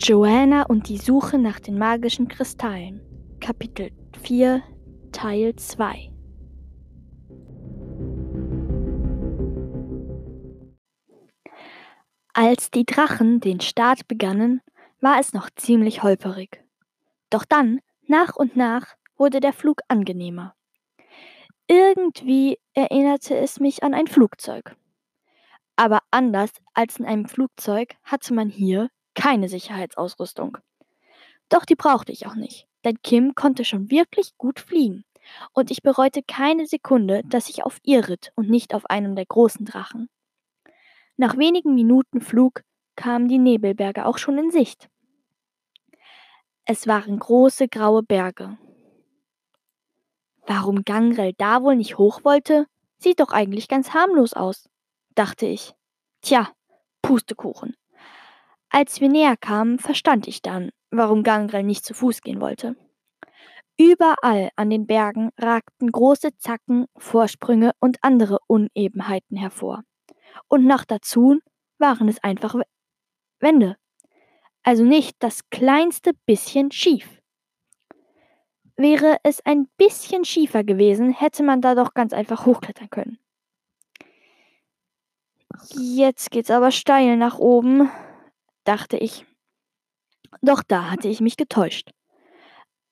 Joanna und die Suche nach den magischen Kristallen Kapitel 4 Teil 2 Als die Drachen den Start begannen, war es noch ziemlich holperig. Doch dann, nach und nach, wurde der Flug angenehmer. Irgendwie erinnerte es mich an ein Flugzeug. Aber anders als in einem Flugzeug hatte man hier keine Sicherheitsausrüstung. Doch die brauchte ich auch nicht, denn Kim konnte schon wirklich gut fliegen. Und ich bereute keine Sekunde, dass ich auf ihr ritt und nicht auf einem der großen Drachen. Nach wenigen Minuten Flug kamen die Nebelberge auch schon in Sicht. Es waren große graue Berge. Warum Gangrel da wohl nicht hoch wollte, sieht doch eigentlich ganz harmlos aus, dachte ich. Tja, Pustekuchen. Als wir näher kamen, verstand ich dann, warum Gangrel nicht zu Fuß gehen wollte. Überall an den Bergen ragten große Zacken, Vorsprünge und andere Unebenheiten hervor. Und noch dazu waren es einfach Wände. Also nicht das kleinste bisschen schief. Wäre es ein bisschen schiefer gewesen, hätte man da doch ganz einfach hochklettern können. Jetzt geht's aber steil nach oben, dachte ich. Doch da hatte ich mich getäuscht.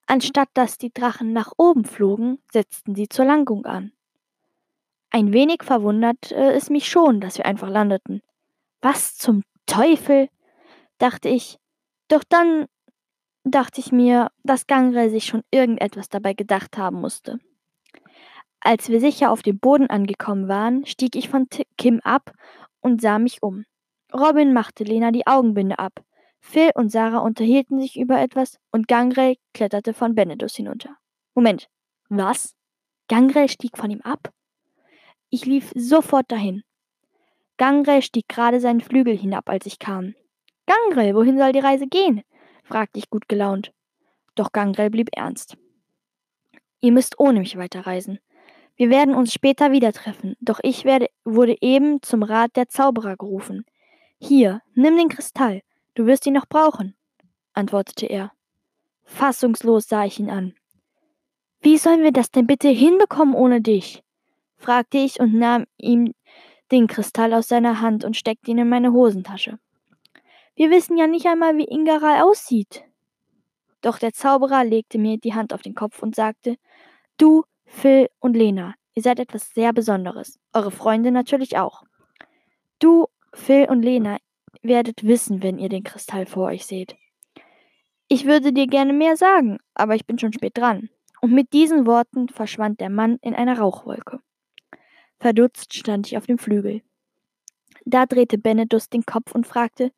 Anstatt dass die Drachen nach oben flogen, setzten sie zur Landung an. Ein wenig verwundert äh, es mich schon, dass wir einfach landeten. Was zum Teufel? dachte ich. Doch dann dachte ich mir, dass Gangrel sich schon irgendetwas dabei gedacht haben musste. Als wir sicher auf dem Boden angekommen waren, stieg ich von Kim ab und sah mich um. Robin machte Lena die Augenbinde ab. Phil und Sarah unterhielten sich über etwas und Gangrel kletterte von Benedus hinunter. Moment, was? Gangrel stieg von ihm ab? Ich lief sofort dahin. Gangrel stieg gerade seinen Flügel hinab, als ich kam. Gangrel, wohin soll die Reise gehen? fragte ich gut gelaunt. Doch Gangrel blieb ernst. Ihr müsst ohne mich weiterreisen. Wir werden uns später wieder treffen, doch ich werde, wurde eben zum Rat der Zauberer gerufen. Hier, nimm den Kristall, du wirst ihn noch brauchen, antwortete er. Fassungslos sah ich ihn an. Wie sollen wir das denn bitte hinbekommen ohne dich? fragte ich und nahm ihm den Kristall aus seiner Hand und steckte ihn in meine Hosentasche. Wir wissen ja nicht einmal, wie Ingaral aussieht. Doch der Zauberer legte mir die Hand auf den Kopf und sagte, Du Phil und Lena, ihr seid etwas sehr Besonderes. Eure Freunde natürlich auch. Du, Phil und Lena, werdet wissen, wenn ihr den Kristall vor euch seht. Ich würde dir gerne mehr sagen, aber ich bin schon spät dran. Und mit diesen Worten verschwand der Mann in einer Rauchwolke. Verdutzt stand ich auf dem Flügel. Da drehte Benedus den Kopf und fragte,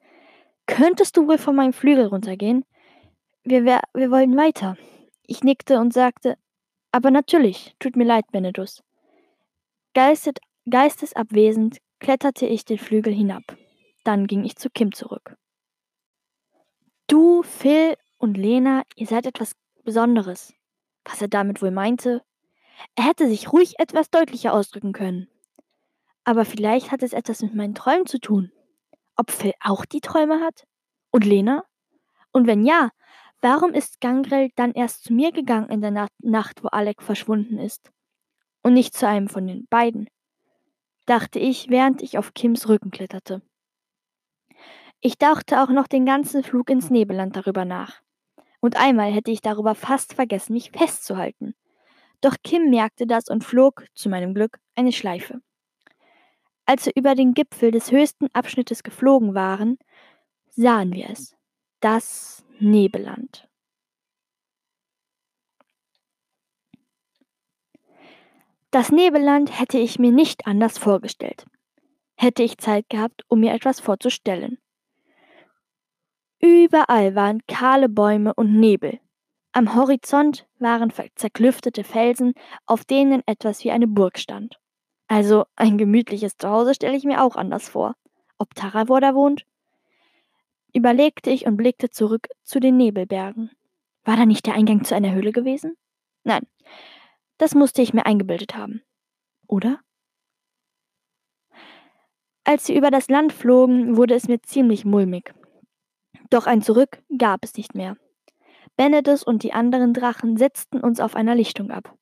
Könntest du wohl von meinem Flügel runtergehen? Wir, wir, wir wollen weiter. Ich nickte und sagte, aber natürlich, tut mir leid, Benedus. Geistet, geistesabwesend kletterte ich den Flügel hinab. Dann ging ich zu Kim zurück. Du, Phil und Lena, ihr seid etwas Besonderes. Was er damit wohl meinte? Er hätte sich ruhig etwas deutlicher ausdrücken können. Aber vielleicht hat es etwas mit meinen Träumen zu tun. Ob Phil auch die Träume hat? Und Lena? Und wenn ja, Warum ist Gangrel dann erst zu mir gegangen in der Nacht, wo Alec verschwunden ist? Und nicht zu einem von den beiden? Dachte ich, während ich auf Kims Rücken kletterte. Ich dachte auch noch den ganzen Flug ins Nebelland darüber nach. Und einmal hätte ich darüber fast vergessen, mich festzuhalten. Doch Kim merkte das und flog, zu meinem Glück, eine Schleife. Als wir über den Gipfel des höchsten Abschnittes geflogen waren, sahen wir es. Das Nebelland. Das Nebelland hätte ich mir nicht anders vorgestellt. Hätte ich Zeit gehabt, um mir etwas vorzustellen. Überall waren kahle Bäume und Nebel. Am Horizont waren zerklüftete Felsen, auf denen etwas wie eine Burg stand. Also ein gemütliches Zuhause stelle ich mir auch anders vor. Ob Taravor da wohnt? überlegte ich und blickte zurück zu den Nebelbergen. War da nicht der Eingang zu einer Höhle gewesen? Nein, das musste ich mir eingebildet haben. Oder? Als sie über das Land flogen, wurde es mir ziemlich mulmig. Doch ein Zurück gab es nicht mehr. Benedus und die anderen Drachen setzten uns auf einer Lichtung ab.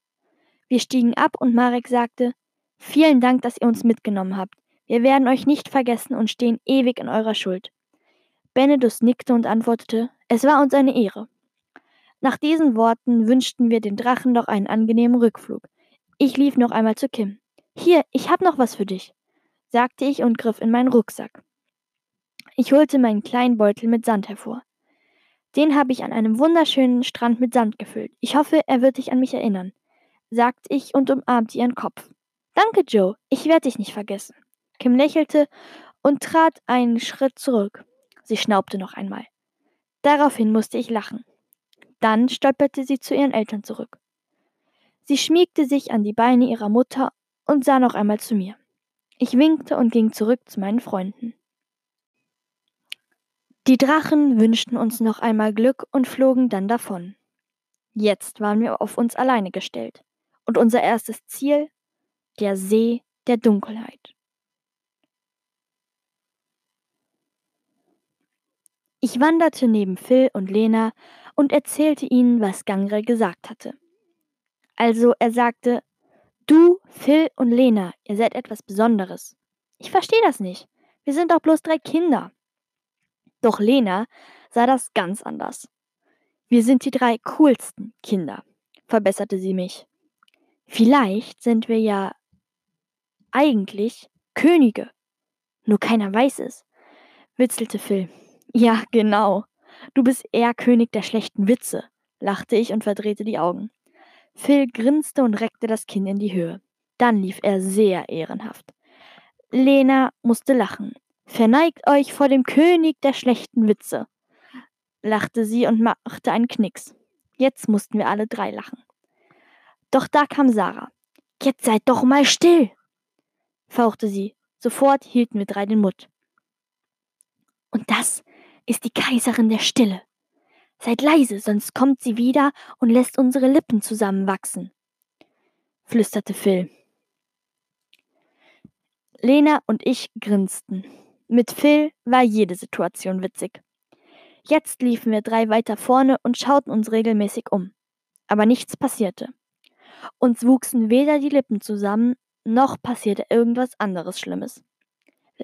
Wir stiegen ab und Marek sagte, Vielen Dank, dass ihr uns mitgenommen habt. Wir werden euch nicht vergessen und stehen ewig in eurer Schuld. Benedus nickte und antwortete, es war uns eine Ehre. Nach diesen Worten wünschten wir den Drachen noch einen angenehmen Rückflug. Ich lief noch einmal zu Kim. Hier, ich hab noch was für dich, sagte ich und griff in meinen Rucksack. Ich holte meinen kleinen Beutel mit Sand hervor. Den habe ich an einem wunderschönen Strand mit Sand gefüllt. Ich hoffe, er wird dich an mich erinnern, sagte ich und umarmte ihren Kopf. Danke, Joe, ich werde dich nicht vergessen. Kim lächelte und trat einen Schritt zurück. Sie schnaubte noch einmal. Daraufhin musste ich lachen. Dann stolperte sie zu ihren Eltern zurück. Sie schmiegte sich an die Beine ihrer Mutter und sah noch einmal zu mir. Ich winkte und ging zurück zu meinen Freunden. Die Drachen wünschten uns noch einmal Glück und flogen dann davon. Jetzt waren wir auf uns alleine gestellt. Und unser erstes Ziel? Der See der Dunkelheit. Ich wanderte neben Phil und Lena und erzählte ihnen, was Gangre gesagt hatte. Also er sagte, du, Phil und Lena, ihr seid etwas Besonderes. Ich verstehe das nicht. Wir sind doch bloß drei Kinder. Doch Lena sah das ganz anders. Wir sind die drei coolsten Kinder, verbesserte sie mich. Vielleicht sind wir ja eigentlich Könige. Nur keiner weiß es, witzelte Phil. Ja, genau. Du bist eher König der schlechten Witze, lachte ich und verdrehte die Augen. Phil grinste und reckte das Kinn in die Höhe. Dann lief er sehr ehrenhaft. Lena musste lachen. Verneigt euch vor dem König der schlechten Witze, lachte sie und machte einen Knicks. Jetzt mussten wir alle drei lachen. Doch da kam Sarah. Jetzt seid doch mal still, fauchte sie. Sofort hielten wir drei den Mund. Und das ist die Kaiserin der Stille. Seid leise, sonst kommt sie wieder und lässt unsere Lippen zusammenwachsen, flüsterte Phil. Lena und ich grinsten. Mit Phil war jede Situation witzig. Jetzt liefen wir drei weiter vorne und schauten uns regelmäßig um. Aber nichts passierte. Uns wuchsen weder die Lippen zusammen, noch passierte irgendwas anderes Schlimmes.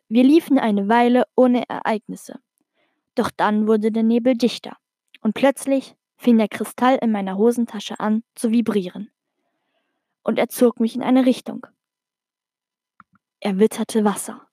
Wir liefen eine Weile ohne Ereignisse. Doch dann wurde der Nebel dichter, und plötzlich fing der Kristall in meiner Hosentasche an zu vibrieren. Und er zog mich in eine Richtung. Er witterte Wasser.